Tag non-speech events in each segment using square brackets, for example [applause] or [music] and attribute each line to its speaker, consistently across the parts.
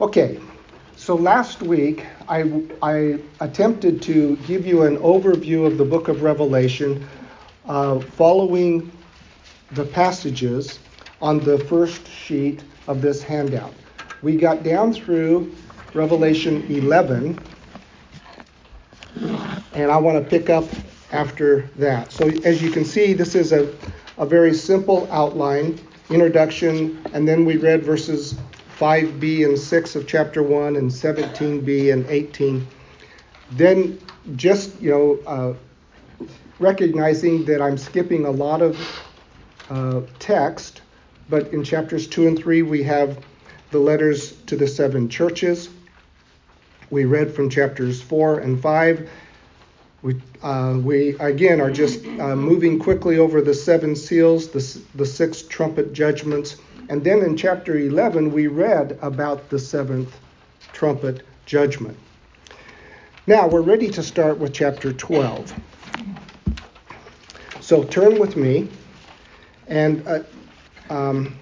Speaker 1: Okay, so last week I, I attempted to give you an overview of the book of Revelation uh, following the passages on the first sheet of this handout. We got down through Revelation 11, and I want to pick up after that. So, as you can see, this is a, a very simple outline introduction, and then we read verses 5b and 6 of chapter 1 and 17b and 18. Then just, you know, uh, recognizing that I'm skipping a lot of uh, text, but in chapters 2 and 3 we have the letters to the seven churches. We read from chapters 4 and 5. We, uh, we again are just uh, moving quickly over the seven seals, the, the six trumpet judgments, and then in chapter 11, we read about the seventh trumpet judgment. Now we're ready to start with chapter 12. So turn with me, and uh, um,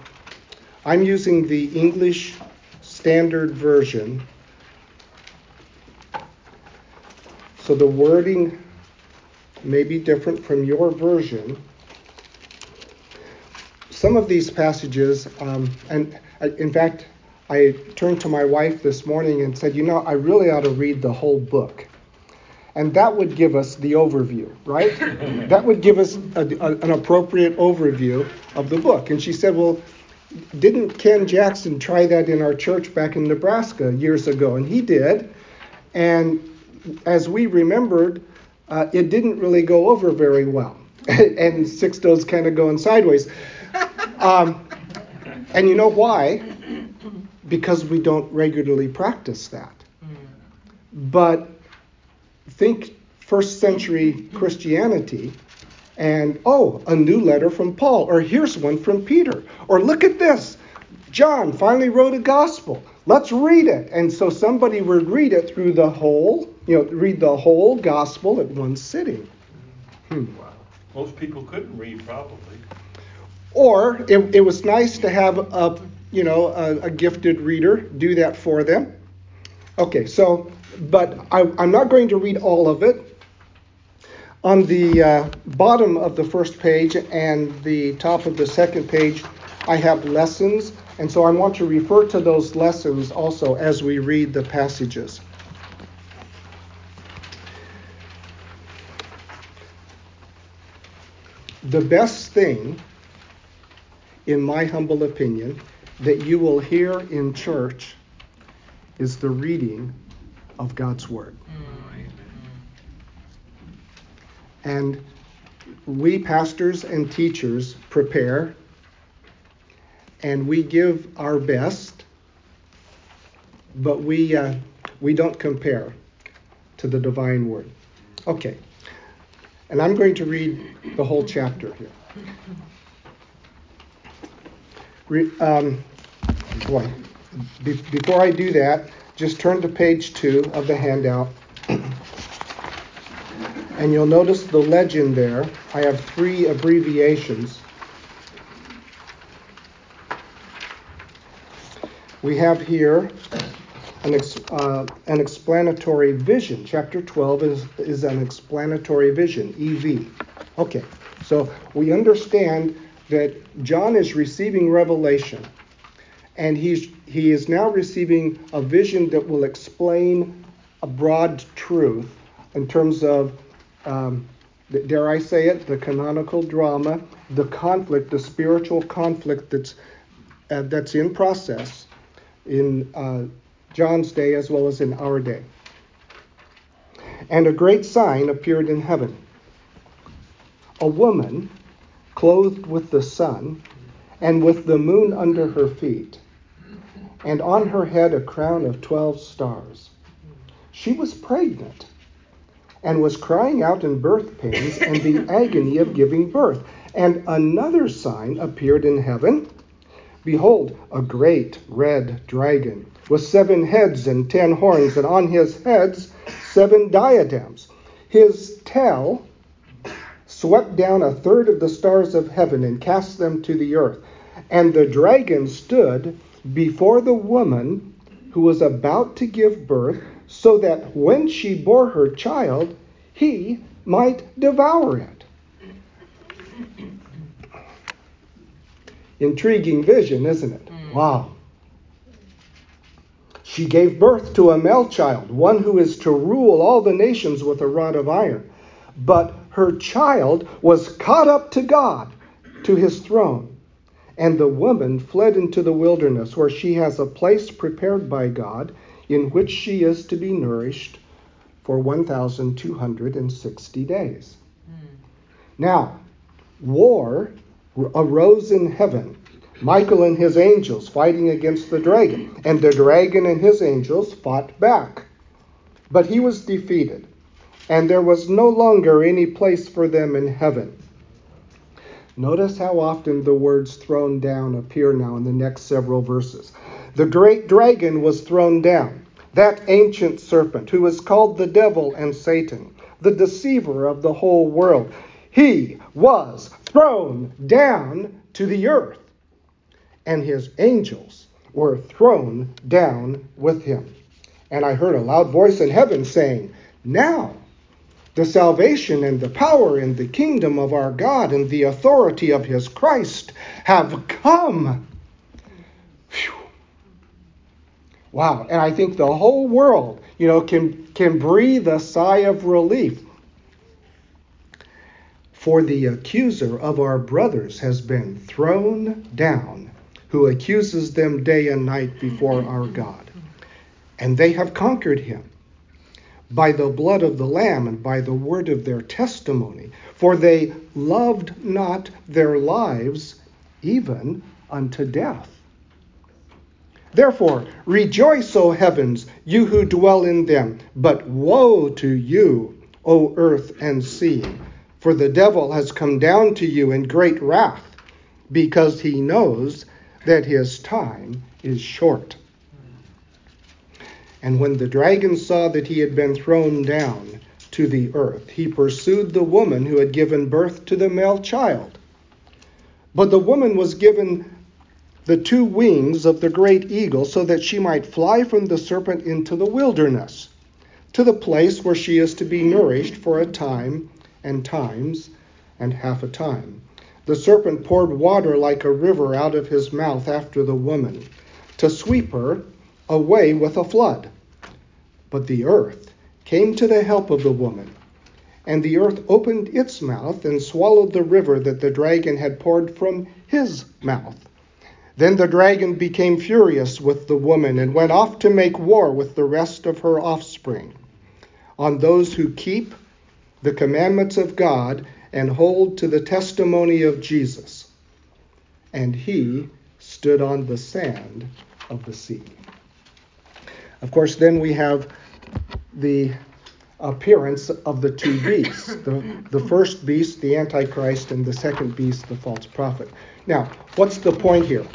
Speaker 1: I'm using the English Standard Version. So the wording may be different from your version some of these passages, um, and I, in fact, I turned to my wife this morning and said, you know, I really ought to read the whole book. And that would give us the overview, right? [laughs] that would give us a, a, an appropriate overview of the book. And she said, well, didn't Ken Jackson try that in our church back in Nebraska years ago? And he did. And as we remembered, uh, it didn't really go over very well. [laughs] and Sixto's kind of going sideways. Um, and you know why? Because we don't regularly practice that. But think first century Christianity and oh, a new letter from Paul, or here's one from Peter, or look at this. John finally wrote a gospel. Let's read it. And so somebody would read it through the whole, you know, read the whole gospel at one sitting.
Speaker 2: Hmm. Wow. Most people couldn't read, probably.
Speaker 1: Or it, it was nice to have a, you know, a, a gifted reader do that for them. Okay, so, but I—I'm not going to read all of it. On the uh, bottom of the first page and the top of the second page, I have lessons, and so I want to refer to those lessons also as we read the passages. The best thing in my humble opinion, that you will hear in church is the reading of God's Word. And we pastors and teachers prepare and we give our best, but we, uh, we don't compare to the divine word. Okay, and I'm going to read the whole chapter here um, boy, be, before I do that, just turn to page two of the handout. [clears throat] and you'll notice the legend there. I have three abbreviations. We have here an, ex, uh, an explanatory vision. Chapter 12 is, is an explanatory vision, EV. Okay, so we understand that John is receiving revelation, and he's, he is now receiving a vision that will explain a broad truth in terms of, um, dare I say it, the canonical drama, the conflict, the spiritual conflict that's, uh, that's in process in uh, John's day as well as in our day. And a great sign appeared in heaven a woman clothed with the sun, and with the moon under her feet, and on her head a crown of twelve stars. She was pregnant and was crying out in birth pains and the [laughs] agony of giving birth. And another sign appeared in heaven. Behold, a great red dragon with seven heads and ten horns, and on his heads seven diadems. His tail swept down a third of the stars of heaven and cast them to the earth. And the dragon stood before the woman who was about to give birth, so that when she bore her child, he might devour it. Intriguing vision, isn't it? Mm. Wow. She gave birth to a male child, one who is to rule all the nations with a rod of iron. But her child was caught up to God, to his throne. And the woman fled into the wilderness, where she has a place prepared by God, in which she is to be nourished for 1,260 days. Mm. Now, war arose in heaven. Michael and his angels fighting against the dragon, and the dragon and his angels fought back. But he was defeated, and there was no longer any place for them in heaven. Notice how often the words thrown down appear now in the next several verses. The great dragon was thrown down, that ancient serpent who is called the devil and Satan, the deceiver of the whole world. He was thrown down to the earth, and his angels were thrown down with him. And I heard a loud voice in heaven saying, Now the salvation and the power and the kingdom of our God and the authority of his Christ have come. Whew. Wow. And I think the whole world, you know, can, can breathe a sigh of relief for the accuser of our brothers has been thrown down, who accuses them day and night before our God. And they have conquered him by the blood of the Lamb and by the word of their testimony, for they loved not their lives even unto death. Therefore, rejoice, O heavens, you who dwell in them, but woe to you, O earth and sea for the devil has come down to you in great wrath, because he knows that his time is short. And when the dragon saw that he had been thrown down to the earth, he pursued the woman who had given birth to the male child. But the woman was given the two wings of the great eagle so that she might fly from the serpent into the wilderness, to the place where she is to be nourished for a time and times and half a time. The serpent poured water like a river out of his mouth after the woman, to sweep her away with a flood. But the earth came to the help of the woman, and the earth opened its mouth and swallowed the river that the dragon had poured from his mouth. Then the dragon became furious with the woman and went off to make war with the rest of her offspring on those who keep the commandments of God and hold to the testimony of Jesus. And he stood on the sand of the sea. Of course, then we have the appearance of the two beasts the, the first beast, the Antichrist, and the second beast, the false prophet. Now, what's the point here?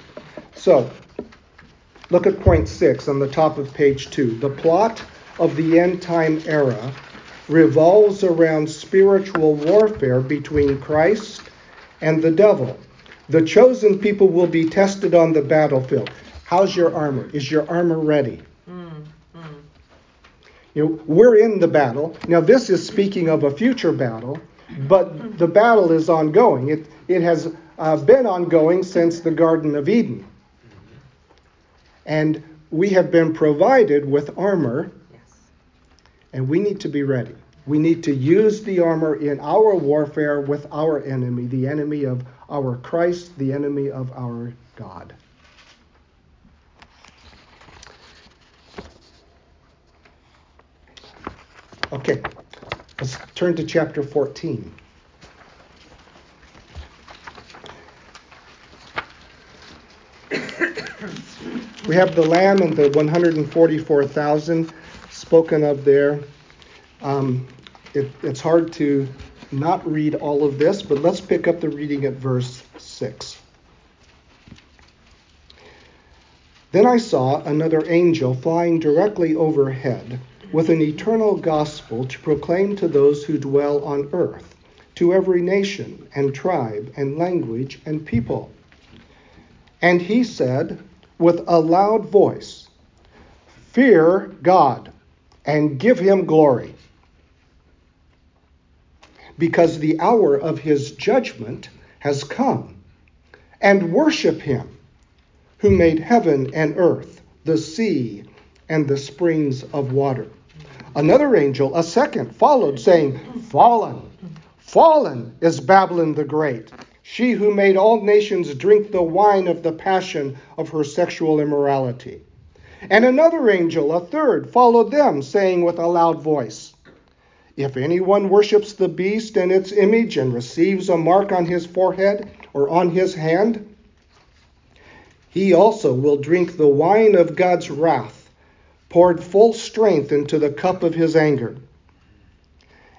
Speaker 1: So, look at point six on the top of page two. The plot of the end time era revolves around spiritual warfare between Christ and the devil. The chosen people will be tested on the battlefield. How's your armor? Is your armor ready? Mm, You know, we're in the battle. Now, this is speaking of a future battle, but the battle is ongoing. It, it has uh, been ongoing since the Garden of Eden. And we have been provided with armor and we need to be ready. We need to use the armor in our warfare with our enemy, the enemy of our Christ, the enemy of our God. Okay, let's turn to chapter 14. [coughs] we have the lamb and the 144,000 spoken of there. Um, it, it's hard to not read all of this, but let's pick up the reading at verse 6. Then I saw another angel flying directly overhead with an eternal gospel to proclaim to those who dwell on earth, to every nation and tribe and language and people. And he said with a loud voice, Fear God and give him glory, because the hour of his judgment has come, and worship him who made heaven and earth, the sea, and the springs of water. Another angel, a second, followed, saying, Fallen, fallen is Babylon the Great, she who made all nations drink the wine of the passion of her sexual immorality. And another angel, a third, followed them, saying with a loud voice, If anyone worships the beast and its image and receives a mark on his forehead or on his hand, he also will drink the wine of God's wrath, poured full strength into the cup of his anger.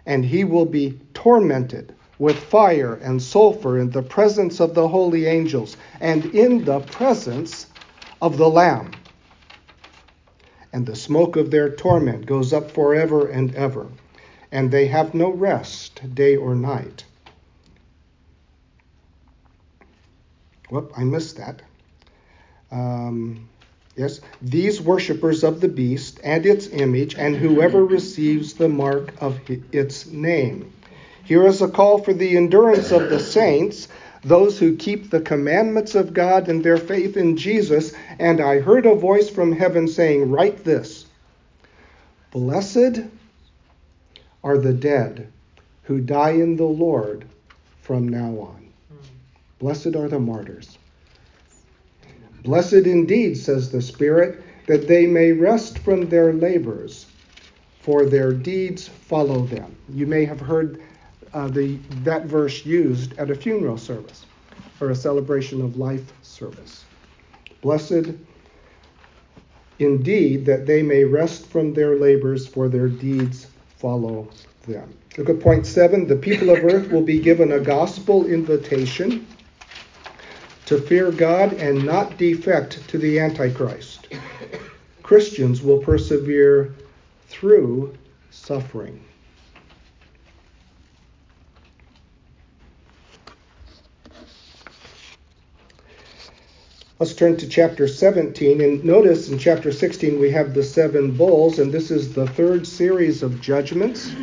Speaker 1: And he will be tormented with fire and sulfur in the presence of the holy angels and in the presence of the Lamb. And the smoke of their torment goes up forever and ever, and they have no rest day or night. Whoop, I missed that. Um, yes, these worshippers of the beast and its image, and whoever receives the mark of its name. Here is a call for the endurance of the saints, those who keep the commandments of God and their faith in Jesus. And I heard a voice from heaven saying, Write this Blessed are the dead who die in the Lord from now on. Blessed are the martyrs. Blessed indeed, says the Spirit, that they may rest from their labors, for their deeds follow them. You may have heard uh, the, that verse used at a funeral service or a celebration of life service. Blessed indeed that they may rest from their labors, for their deeds follow them. Look at point seven. The people of earth will be given a gospel invitation to fear God and not defect to the Antichrist. Christians will persevere through suffering. Let's turn to chapter 17 and notice in chapter 16 we have the seven bowls, and this is the third series of judgments.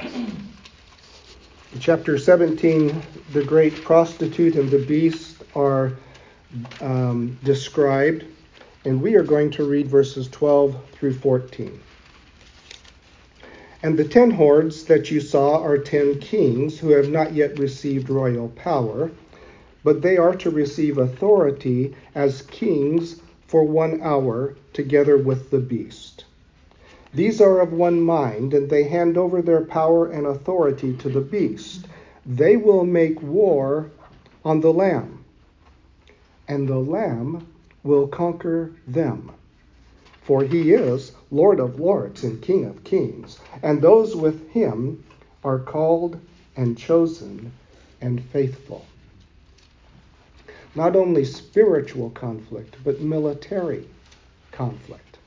Speaker 1: In chapter 17, the great prostitute and the beast are um, described, and we are going to read verses 12 through 14. And the ten hordes that you saw are ten kings who have not yet received royal power, but they are to receive authority as kings for one hour together with the beast. These are of one mind, and they hand over their power and authority to the beast. They will make war on the Lamb, and the Lamb will conquer them. For he is Lord of lords and King of kings, and those with him are called and chosen and faithful. Not only spiritual conflict, but military conflict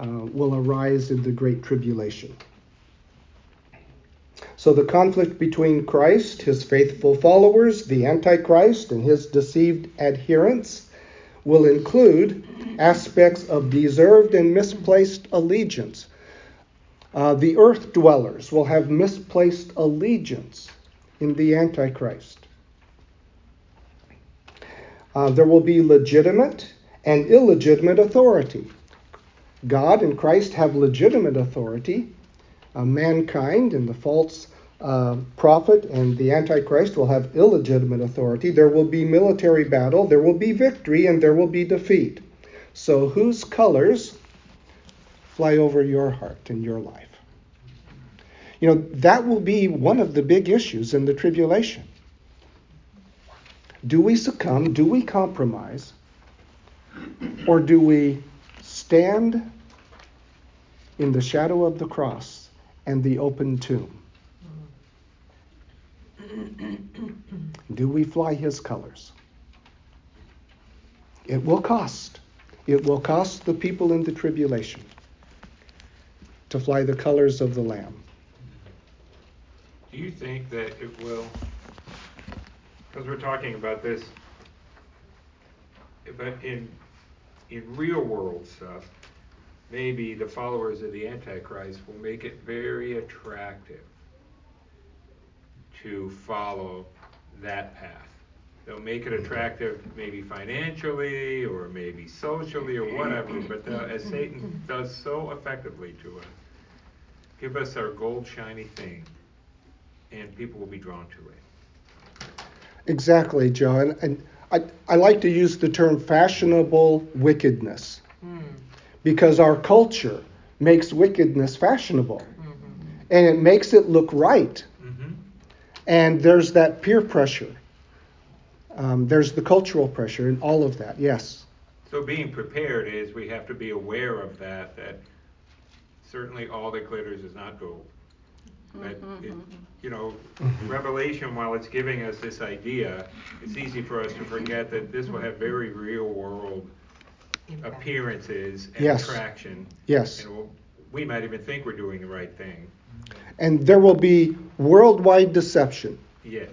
Speaker 1: uh, will arise in the Great Tribulation. So the conflict between Christ, his faithful followers, the Antichrist, and his deceived adherents will include aspects of deserved and misplaced allegiance. Uh, the earth dwellers will have misplaced allegiance in the Antichrist. Uh, there will be legitimate and illegitimate authority. God and Christ have legitimate authority. Uh, mankind and the false uh, prophet and the Antichrist will have illegitimate authority. There will be military battle, there will be victory, and there will be defeat. So, whose colors fly over your heart and your life? You know, that will be one of the big issues in the tribulation. Do we succumb? Do we compromise? Or do we stand in the shadow of the cross and the open tomb? [clears throat] Do we fly his colors? It will cost. It will cost the people in the tribulation to fly the colors of the Lamb.
Speaker 3: Do you think that it will, because we're talking about this, but in in real world stuff, maybe the followers of the Antichrist will make it very attractive to follow that path. They'll make it attractive maybe financially or maybe socially or whatever, but the, as Satan does so effectively to us, give us our gold shiny thing, and people will be drawn to it.
Speaker 1: Exactly, John. And I, I like to use the term fashionable wickedness hmm. because our culture makes wickedness fashionable mm-hmm. and it makes it look right. Mm-hmm. And there's that peer pressure. Um, there's the cultural pressure and all of that, yes.
Speaker 3: So being prepared is we have to be aware of that, that certainly all that glitters is not gold. That mm-hmm. it, you know, Revelation, while it's giving us this idea, it's easy for us to forget that this will have very real world appearances and yes. attraction.
Speaker 1: Yes.
Speaker 3: And we'll, we might even think we're doing the right thing.
Speaker 1: And there will be worldwide deception.
Speaker 3: Yes.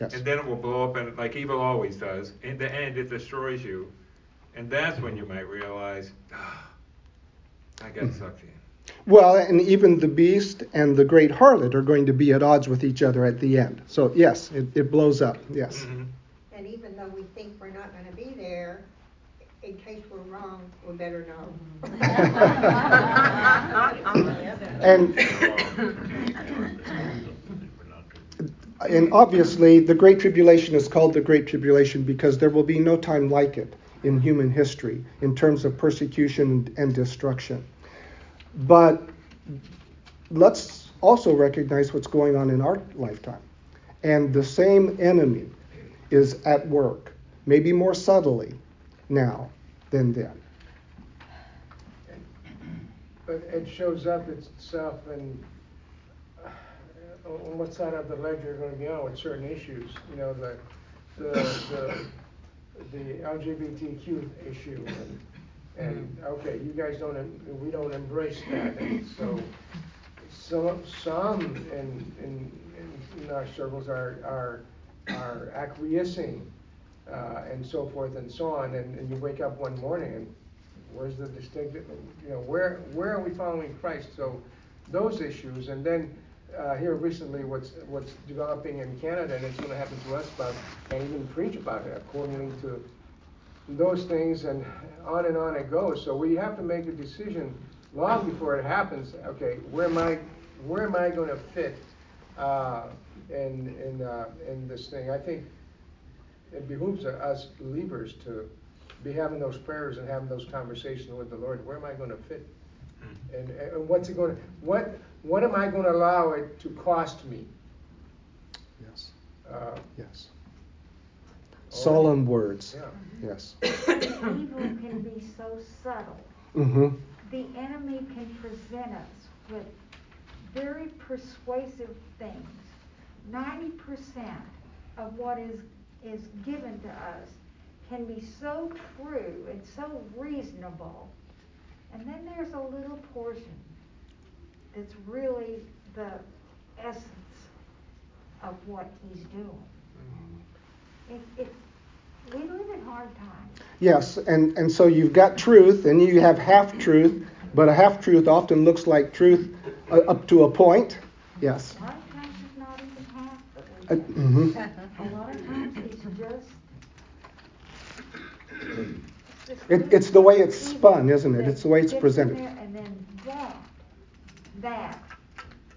Speaker 3: Yes. And then it will blow up, and like evil always does. In the end, it destroys you, and that's when you might realize, oh, I got sucked in.
Speaker 1: Well, and even the beast and the great harlot are going to be at odds with each other at the end. So yes, it, it blows up. Yes. Mm-hmm.
Speaker 4: And even though we think we're not going to be there, in case we're wrong, we better know. [laughs]
Speaker 1: and [coughs] and obviously, the Great Tribulation is called the Great Tribulation because there will be no time like it in human history in terms of persecution and destruction. But let's also recognize what's going on in our lifetime. And the same enemy is at work, maybe more subtly now than then.
Speaker 5: But it shows up itself in uh, on what side of the ledger you're going to be on with certain issues. You know, the the the, the LGBTQ issue, and, and okay, you guys don't, we don't embrace that, and so some some in in, in our circles are are are acquiescing. Uh, and so forth and so on, and, and you wake up one morning and where's the distinctive, you know, where where are we following Christ? So those issues, and then uh, here recently what's what's developing in Canada, and it's going to happen to us, but can't even preach about it according to those things, and on and on it goes. So we have to make a decision long before it happens. Okay, where am I? Where am I going to fit uh, in in uh, in this thing? I think it behooves us believers to be having those prayers and having those conversations with the Lord. Where am I going to fit? Hmm. And, and what's it going to what what am I going to allow it to cost me?
Speaker 1: Yes. Uh, yes. Solemn words.
Speaker 5: Yeah.
Speaker 1: Yes.
Speaker 6: Evil can be so subtle.
Speaker 1: Mm-hmm.
Speaker 6: The enemy can present us with very persuasive things. 90% of what is, is given to us can be so true and so reasonable. And then there's a little portion that's really the essence of what he's doing. Mm-hmm. It, it, we live in hard times.
Speaker 1: Yes, and, and so you've got truth, and you have half truth, but a half truth often looks like truth uh, up to a point. Yes.
Speaker 6: A lot of times it's not even half uh, mm-hmm. A lot of times it's.
Speaker 1: It, it's the way it's spun, isn't it? It's the way it's presented.
Speaker 6: And then that that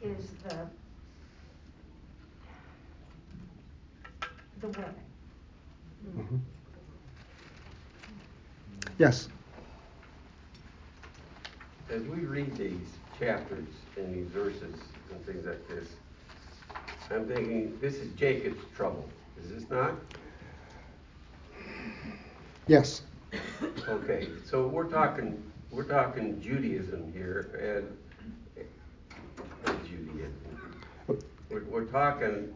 Speaker 6: is the the women. Mm-hmm.
Speaker 1: Yes.
Speaker 7: As we read these chapters and these verses and things like this, I'm thinking this is Jacob's trouble. Is this not?
Speaker 1: Yes.
Speaker 7: Okay, so we're talking we're talking Judaism here, and We're, we're talking,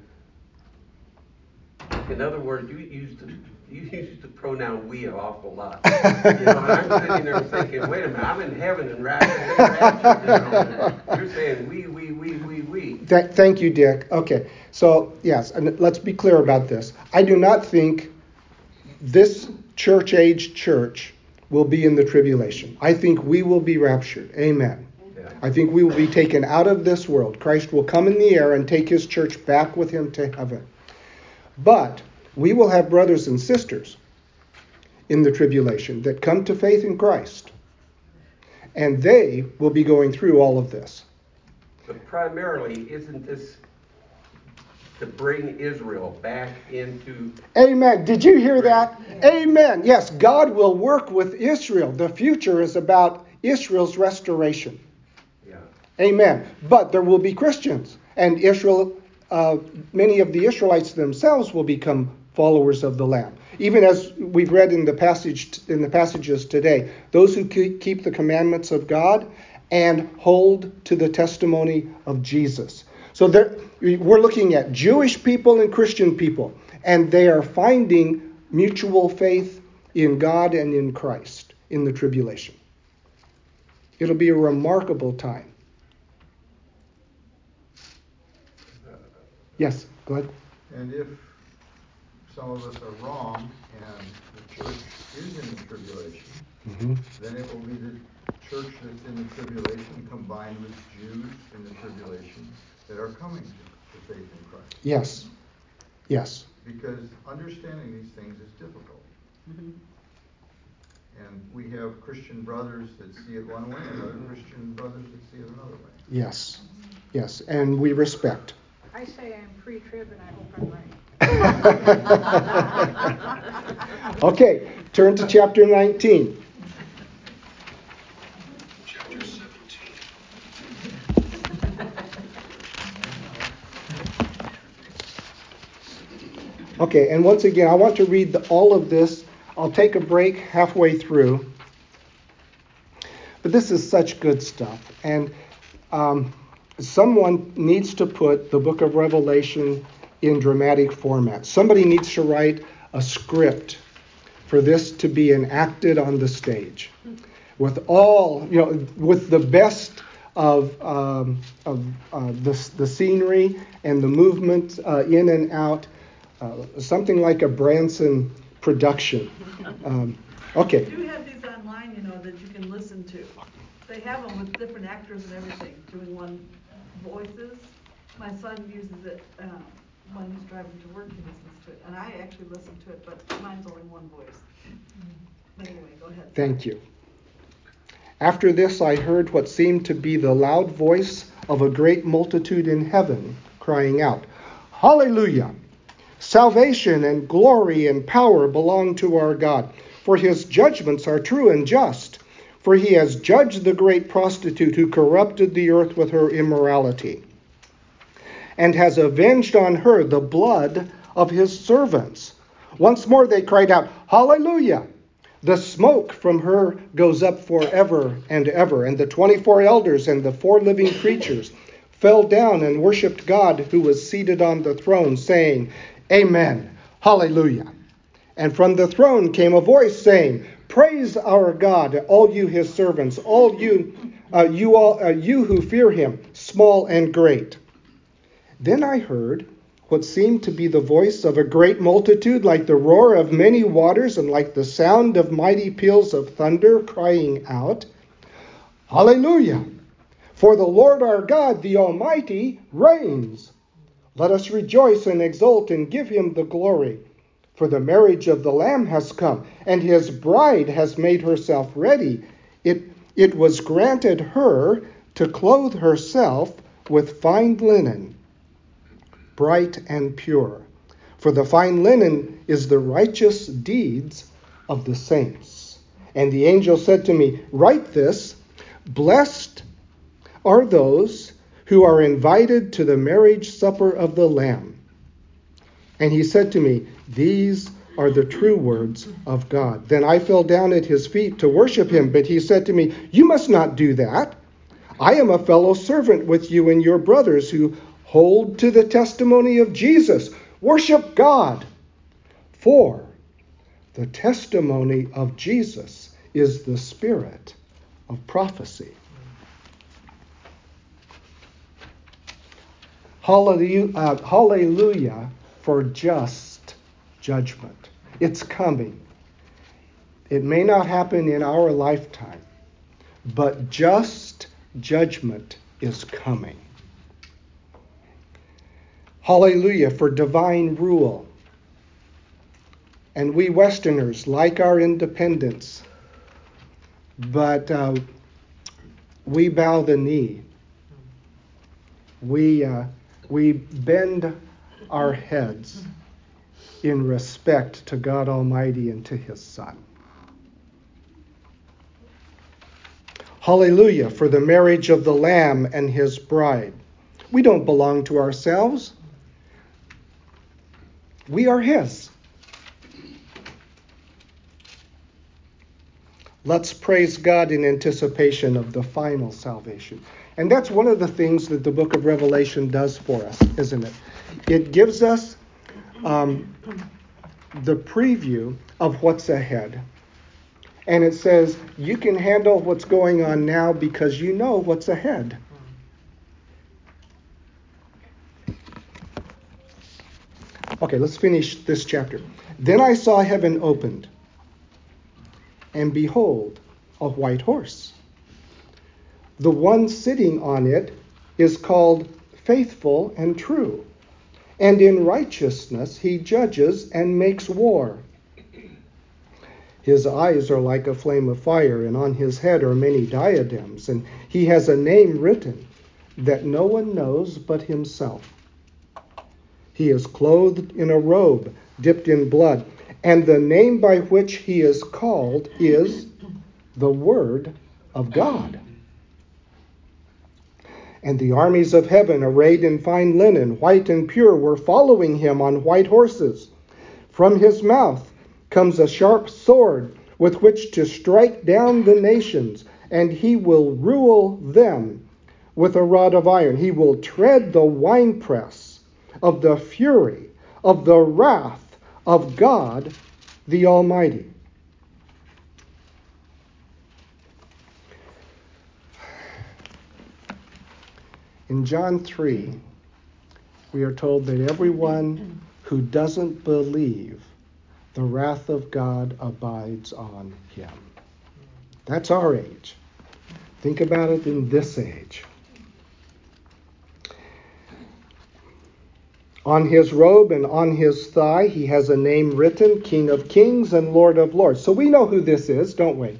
Speaker 7: in other words, you use the you use the pronoun we an awful lot. you know, I'm sitting there thinking, wait a minute, I'm in heaven and rapture. You're saying we, we, we, we, we.
Speaker 1: Th- thank you, Dick. Okay, so yes, and let's be clear about this. I do not think this church age church will be in the tribulation. I think we will be raptured. Amen.
Speaker 7: Yeah.
Speaker 1: I think we will be taken out of this world. Christ will come in the air and take his church back with him to heaven. But we will have brothers and sisters in the tribulation that come to faith in Christ. And they will be going through all of this.
Speaker 7: But primarily, isn't this to bring Israel back into,
Speaker 1: Amen. Did you hear that? Amen. Yes, God will work with Israel. The future is about Israel's restoration.
Speaker 7: yeah,
Speaker 1: Amen. But there will be Christians, and Israel, uh, many of the Israelites themselves will become followers of the Lamb. Even as we've read in the passage in the passages today, those who keep the commandments of God and hold to the testimony of Jesus. So there, we're looking at Jewish people and Christian people, and they are finding mutual faith in God and in Christ in the tribulation. It'll be a remarkable time. Yes, go ahead.
Speaker 8: And if some of us are wrong and the church is in the tribulation,
Speaker 1: hmm
Speaker 8: then it will be the church that's in the tribulation combined with Jews in the tribulation that are coming to, to faith in Christ.
Speaker 1: Yes. Yes.
Speaker 8: Because understanding these things is difficult. Mm-hmm. And we have Christian brothers that see it one way and other Christian brothers that see it another way.
Speaker 1: Yes. Yes. And we respect.
Speaker 6: I say I'm pre-trib and I hope I'm right. [laughs]
Speaker 1: okay, turn to chapter 19. Okay, and once again, I want to read the, all of this. I'll take a break halfway through. But this is such good stuff. And um, someone needs to put the book of Revelation in dramatic format. Somebody needs to write a script for this to be enacted on the stage with all, you know, with the best of, um, of uh, the, the scenery and the movement uh, in and out, uh, something like a Branson production. Um, okay.
Speaker 9: We do have these online, you know, that you can listen to. They have them with different actors and everything, doing one voices. My son uses it, uh, when he's driving to work, he listens to it, and I actually listen to it, but mine's only one voice. But anyway, go ahead.
Speaker 1: Thank you. After this, I heard what seemed to be the loud voice of a great multitude in heaven, crying out, Hallelujah! Salvation and glory and power belong to our God, for his judgments are true and just. For he has judged the great prostitute who corrupted the earth with her immorality, and has avenged on her the blood of his servants. Once more they cried out, Hallelujah! The smoke from her goes up forever and ever. And the 24 elders and the four living creatures fell down and worshiped God who was seated on the throne, saying, Amen. Hallelujah. And from the throne came a voice saying, Praise our God, all you his servants, all you, uh, you all, uh, you who fear him, small and great. Then I heard what seemed to be the voice of a great multitude, like the roar of many waters and like the sound of mighty peals of thunder, crying out, Hallelujah! For the Lord our God, the Almighty, reigns. Let us rejoice and exult and give him the glory. For the marriage of the Lamb has come, and his bride has made herself ready. It, it was granted her to clothe herself with fine linen, bright and pure. For the fine linen is the righteous deeds of the saints. And the angel said to me, Write this Blessed are those who are invited to the marriage supper of the Lamb. And he said to me, These are the true words of God. Then I fell down at his feet to worship him, but he said to me, You must not do that. I am a fellow servant with you and your brothers who hold to the testimony of Jesus. Worship God. For the testimony of Jesus is the spirit of prophecy. Hallelujah, uh, for just judgment. It's coming. It may not happen in our lifetime, but just judgment is coming. Hallelujah for divine rule. And we Westerners like our independence, but uh, we bow the knee. We, uh, we bend our heads in respect to God Almighty and to His Son. Hallelujah for the marriage of the Lamb and His bride. We don't belong to ourselves, we are His. Let's praise God in anticipation of the final salvation. And that's one of the things that the book of Revelation does for us, isn't it? It gives us um, the preview of what's ahead. And it says, you can handle what's going on now because you know what's ahead. Okay, let's finish this chapter. Then I saw heaven opened, and behold, a white horse. The one sitting on it is called faithful and true, and in righteousness he judges and makes war. His eyes are like a flame of fire, and on his head are many diadems, and he has a name written that no one knows but himself. He is clothed in a robe dipped in blood, and the name by which he is called is the Word of God. And the armies of heaven, arrayed in fine linen, white and pure, were following him on white horses. From his mouth comes a sharp sword with which to strike down the nations, and he will rule them with a rod of iron. He will tread the winepress of the fury of the wrath of God the Almighty. In John 3, we are told that everyone who doesn't believe the wrath of God abides on him. That's our age. Think about it in this age. On his robe and on his thigh, he has a name written King of Kings and Lord of Lords. So we know who this is, don't we?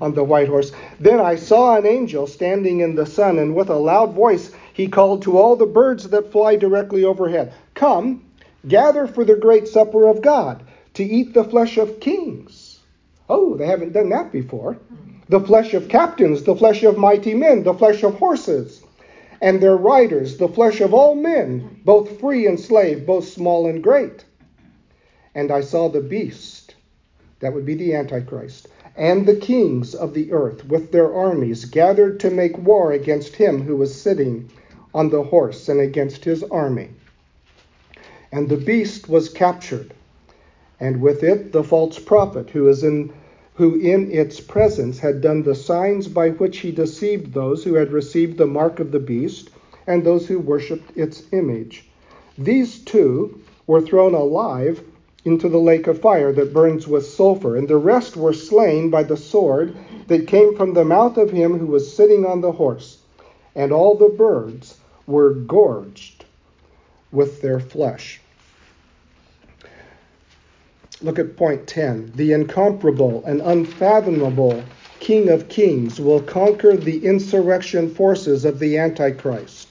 Speaker 1: On the white horse. Then I saw an angel standing in the sun, and with a loud voice he called to all the birds that fly directly overhead Come, gather for the great supper of God, to eat the flesh of kings. Oh, they haven't done that before. The flesh of captains, the flesh of mighty men, the flesh of horses and their riders, the flesh of all men, both free and slave, both small and great. And I saw the beast, that would be the Antichrist, and the kings of the earth with their armies gathered to make war against him who was sitting on the horse and against his army. And the beast was captured, and with it the false prophet who is in who in its presence had done the signs by which he deceived those who had received the mark of the beast and those who worshipped its image. These two were thrown alive into the lake of fire that burns with sulfur, and the rest were slain by the sword that came from the mouth of him who was sitting on the horse. And all the birds were gorged with their flesh. Look at point 10. The incomparable and unfathomable King of Kings will conquer the insurrection forces of the Antichrist.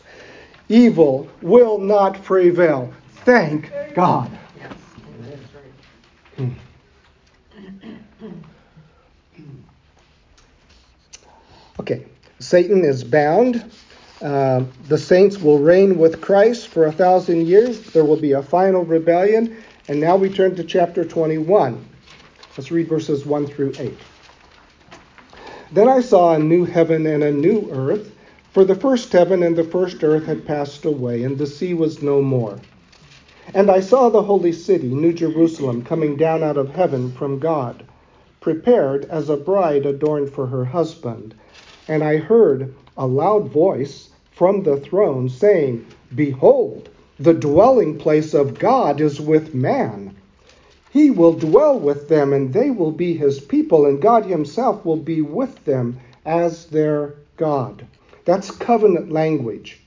Speaker 1: Evil will not prevail. Thank God. Okay, Satan is bound. Uh, the saints will reign with Christ for a thousand years. There will be a final rebellion. And now we turn to chapter 21. Let's read verses 1 through 8. Then I saw a new heaven and a new earth, for the first heaven and the first earth had passed away, and the sea was no more. And I saw the holy city, New Jerusalem, coming down out of heaven from God, prepared as a bride adorned for her husband. And I heard a loud voice from the throne, saying, Behold, the dwelling place of God is with man. He will dwell with them, and they will be his people, and God himself will be with them as their God. That's covenant language.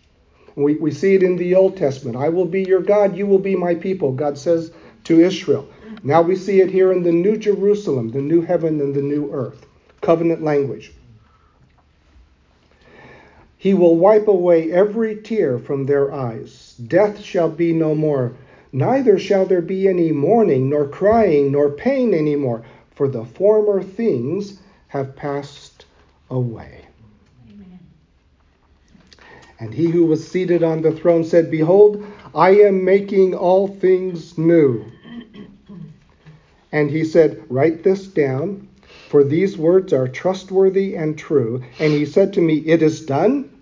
Speaker 1: We, we see it in the Old Testament. I will be your God, you will be my people, God says to Israel. Now we see it here in the New Jerusalem, the new heaven and the new earth. Covenant language. He will wipe away every tear from their eyes. Death shall be no more. Neither shall there be any mourning, nor crying, nor pain any more, for the former things have passed away. Amen. And he who was seated on the throne said, Behold, I am making all things new. And he said, Write this down, for these words are trustworthy and true. And he said to me, It is done.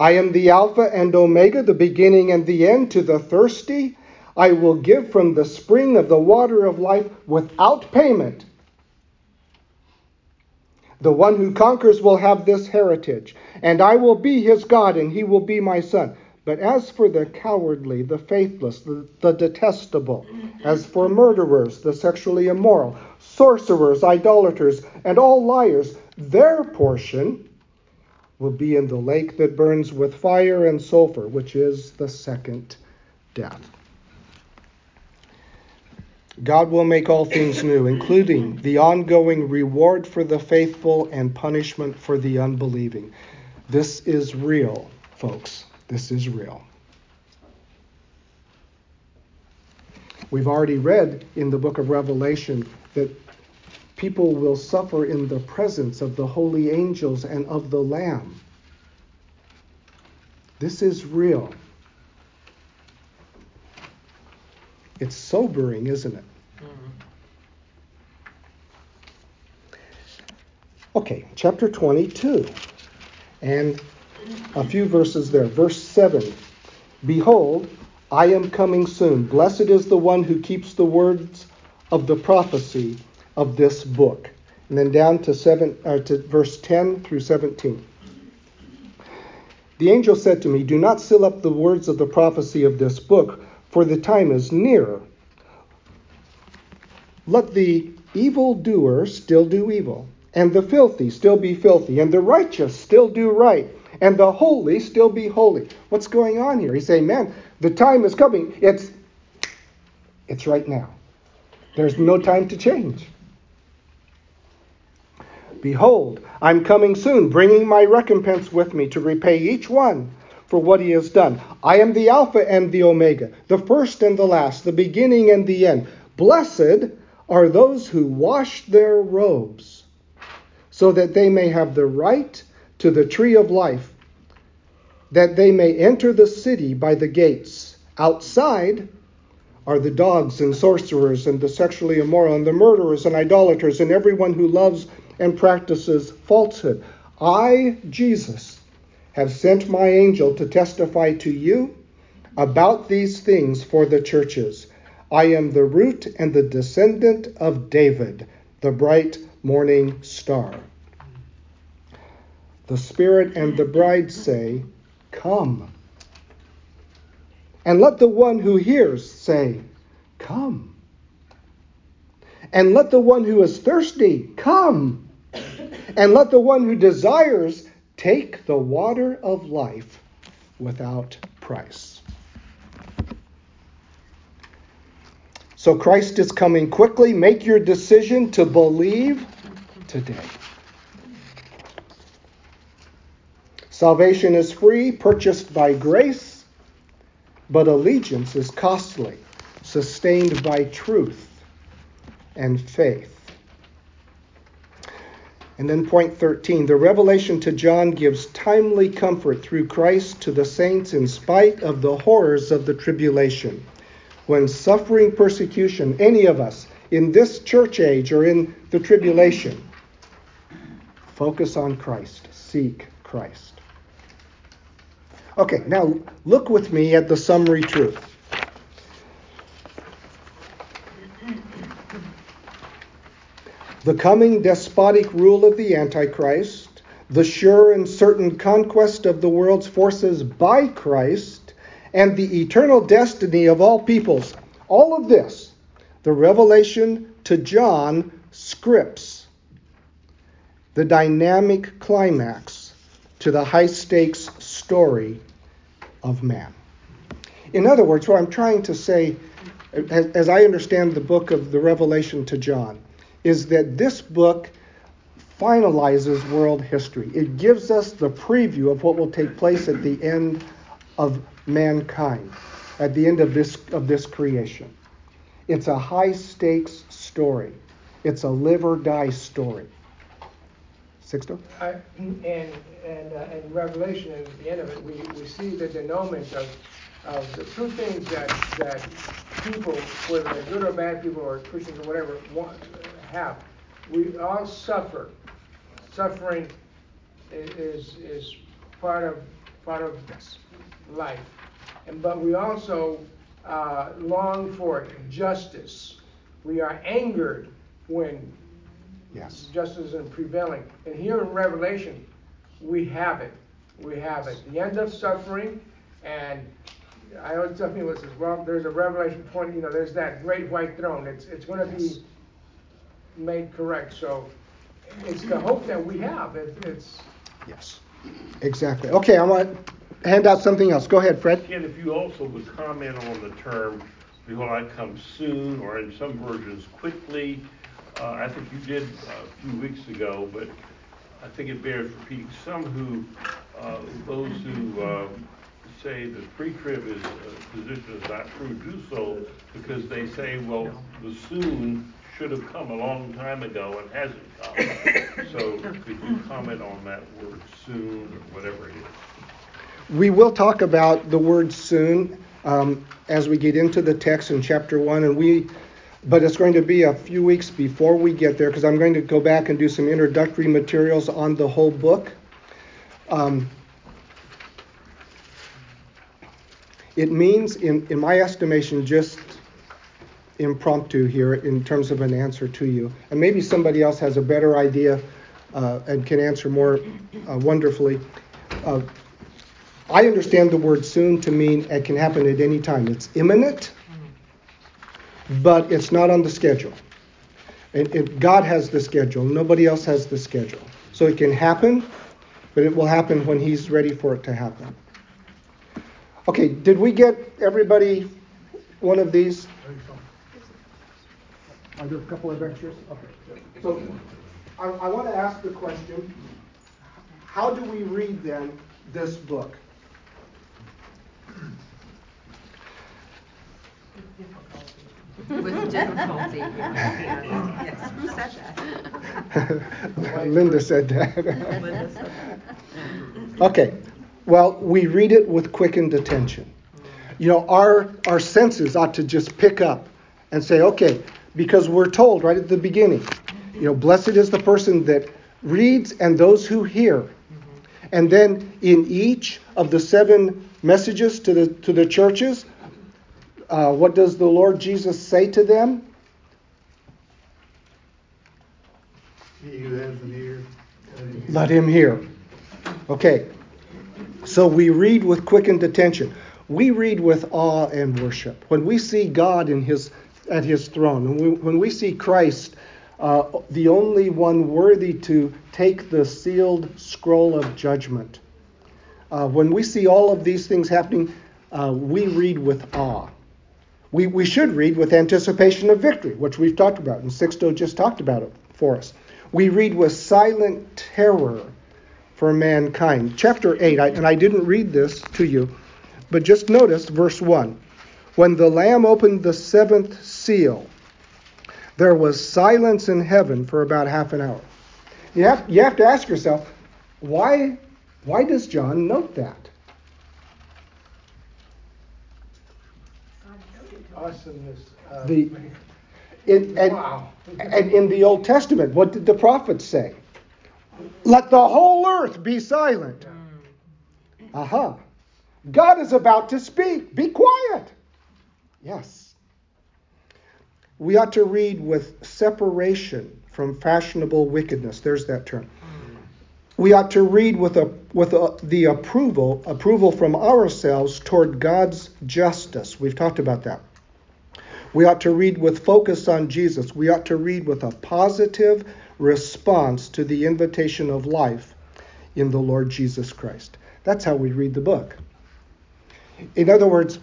Speaker 1: I am the Alpha and Omega, the beginning and the end. To the thirsty, I will give from the spring of the water of life without payment. The one who conquers will have this heritage, and I will be his God, and he will be my son. But as for the cowardly, the faithless, the, the, detestable, as for murderers, the sexually immoral, sorcerers, idolaters, and all liars, their portion will be in the lake that burns with fire and sulfur, which is the second death. God will make all things new, including the ongoing reward for the faithful and punishment for the unbelieving. This is real, folks. This is real. We've already read in the book of Revelation that people will suffer in the presence of the holy angels and of the Lamb. This is real. It's sobering, isn't it? Okay, chapter 22, and a few verses there. Verse 7 Behold, I am coming soon. Blessed is the one who keeps the words of the prophecy of this book. And then down to seven uh, to verse 10 through 17. The angel said to me, Do not seal up the words of the prophecy of this book, for the time is near. Let the evildoer still do evil, and the filthy still be filthy, and the righteous still do right, and the holy still be holy. What's going on here? He's saying, Man, the time is coming. It's it's right now. There's no time to change. Behold, I'm coming soon, bringing my recompense with me to repay each one for what he has done. I am the Alpha and the Omega, the first and the last, the beginning and the end. Blessed are those who wash their robes, so that they may have the right to the tree of life, that they may enter the city by the gates. Outside are the dogs and sorcerers and the sexually immoral and the murderers and idolaters and everyone who loves and practices falsehood. I, Jesus, have sent my angel to testify to you about these things for the churches. I am the root and the descendant of David, the bright morning star. The Spirit and the bride say, Come. And let the one who hears say, Come. And let the one who is thirsty come. And let the one who desires take the water of life without price. So Christ is coming quickly. Make your decision to believe today. Salvation is free, purchased by grace, but allegiance is costly, sustained by truth and faith. And then point 13 the revelation to John gives timely comfort through Christ to the saints in spite of the horrors of the tribulation. When suffering persecution, any of us in this church age or in the tribulation, focus on Christ, seek Christ. Okay, now look with me at the summary truth. The coming despotic rule of the Antichrist, the sure and certain conquest of the world's forces by Christ, and the eternal destiny of all peoples. All of this, the revelation to John scripts the dynamic climax to the high stakes story of man. In other words, what I'm trying to say, as, as, I understand the book of the Revelation to John, is that this book finalizes world history. It gives us the preview of what will take place at the end of mankind, at the end of this, of this creation. It's a high stakes story, it's a live or die story. Sixto?
Speaker 5: I, and and uh, in Revelation, at the end of it, we, we see the denouement of, of the two things that, that people, whether they're good or bad people or Christians or whatever, want, have. We all suffer. Suffering is, is part of part of life, and but we also uh, long for justice. We are angered when
Speaker 1: Yes.
Speaker 5: Justice isn't prevailing. And here in Revelation, we have it. We have it. The end of suffering, and I always tell people this as well. There's a Revelation point. You know, there's that great white throne. It's it's going to be made correct. So it's the hope that we have. It, it's
Speaker 1: yes, exactly. Okay, I want to hand out something else. Go ahead, Fred.
Speaker 2: And if you also would comment on the term "Behold, I come soon," or in some versions, "quickly." Uh, I think you did uh, a few weeks ago, but I think it bears repeating. Some who, uh, those who um, say that pre-trib is uh, position is not true, do so because they say, well, the soon should have come a long time ago and hasn't come. [coughs] so could you comment on that word soon or whatever it is?
Speaker 1: We will talk about the word soon um, as we get into the text in chapter one, and we but it's going to be a few weeks before we get there because I'm going to go back and do some introductory materials on the whole book. Um, it means, in, in my estimation, just impromptu here in terms of an answer to you. And maybe somebody else has a better idea uh, and can answer more uh, wonderfully. Uh, I understand the word soon to mean it can happen at any time. It's imminent but it's not on the schedule. And it, God has the schedule. Nobody else has the schedule. So it can happen, but it will happen when He's ready for it to happen. Okay, did we get everybody one of these? Are there a couple of extras? Okay. So I, I want to ask the question how do we read then this book?
Speaker 10: with difficulty. [laughs] yes, who said
Speaker 1: that? [laughs] [laughs] Linda said that. okay, well, we read it with quickened attention. You know, our our senses ought to just pick up and say, okay, because we're told right at the beginning, you know, blessed is the person that reads and those who hear. And then in each of the seven messages to the to the churches, uh, what does the Lord Jesus say to them?
Speaker 8: He who has an ear,
Speaker 1: let him hear. Okay, so we read with quickened attention. We read with awe and worship. When we see God in his, at his throne, when we, when we see Christ, uh, the only one worthy to take the sealed scroll of judgment, uh, when we see all of these things happening, uh, we read with awe. We, we should read with anticipation of victory, which we've talked about, and Sixto just talked about it for us. We read with silent terror for mankind. Chapter 8, I, and I didn't read this to you, but just notice verse 1. When the Lamb opened the seventh seal, there was silence in heaven for about half an hour. You have, you have to ask yourself, why, why does John note that?
Speaker 5: awesomeness. Uh,
Speaker 1: the, it, and, wow. and in the Old Testament, what did the prophets say? Let the whole earth be silent. Aha. Uh-huh. God is about to speak. Be quiet. Yes. We ought to read with separation from fashionable wickedness. There's that term. We ought to read with, a, with a, the approval, approval from ourselves toward God's justice. We've talked about that. We ought to read with focus on Jesus. We ought to read with a positive response to the invitation of life in the Lord Jesus Christ. That's how we read the book. In other words,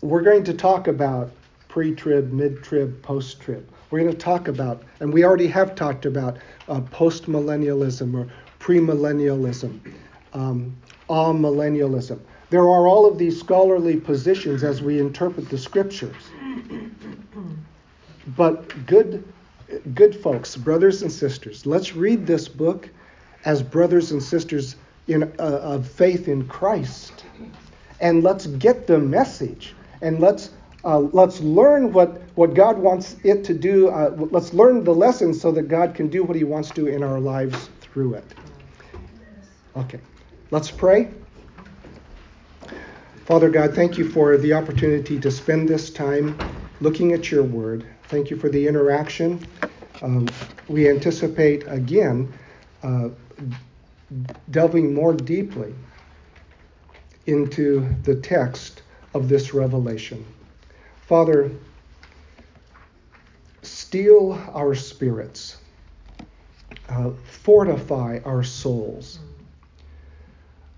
Speaker 1: we're going to talk about pre trib, mid trib, post trib. We're going to talk about, and we already have talked about, uh, post millennialism or premillennialism, um, amillennialism. There are all of these scholarly positions as we interpret the scriptures. But good, good folks, brothers and sisters, let's read this book as brothers and sisters in, uh, of faith in Christ, and let's get the message, and let's uh, let's learn what, what God wants it to do. Uh, let's learn the lessons so that God can do what He wants to in our lives through it. Okay, let's pray. Father God, thank you for the opportunity to spend this time looking at your word. Thank you for the interaction. Um, we anticipate again uh, delving more deeply into the text of this revelation. Father, steel our spirits, uh, fortify our souls.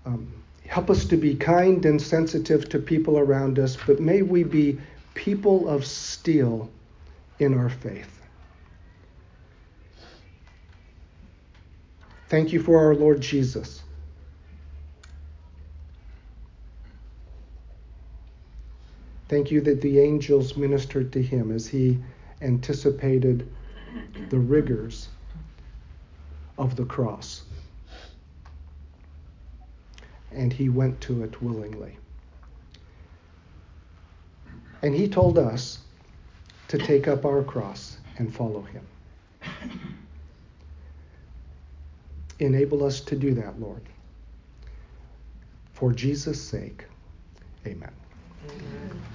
Speaker 1: Um, help us to be kind and sensitive to people around us, but may we be people of steel in our faith. Thank you for our Lord Jesus. Thank you that the angels ministered to him as he anticipated the rigors of the cross. And he went to it willingly. And he told us to take up our cross and follow him. Enable us to do that, Lord. For Jesus' sake, amen. Amen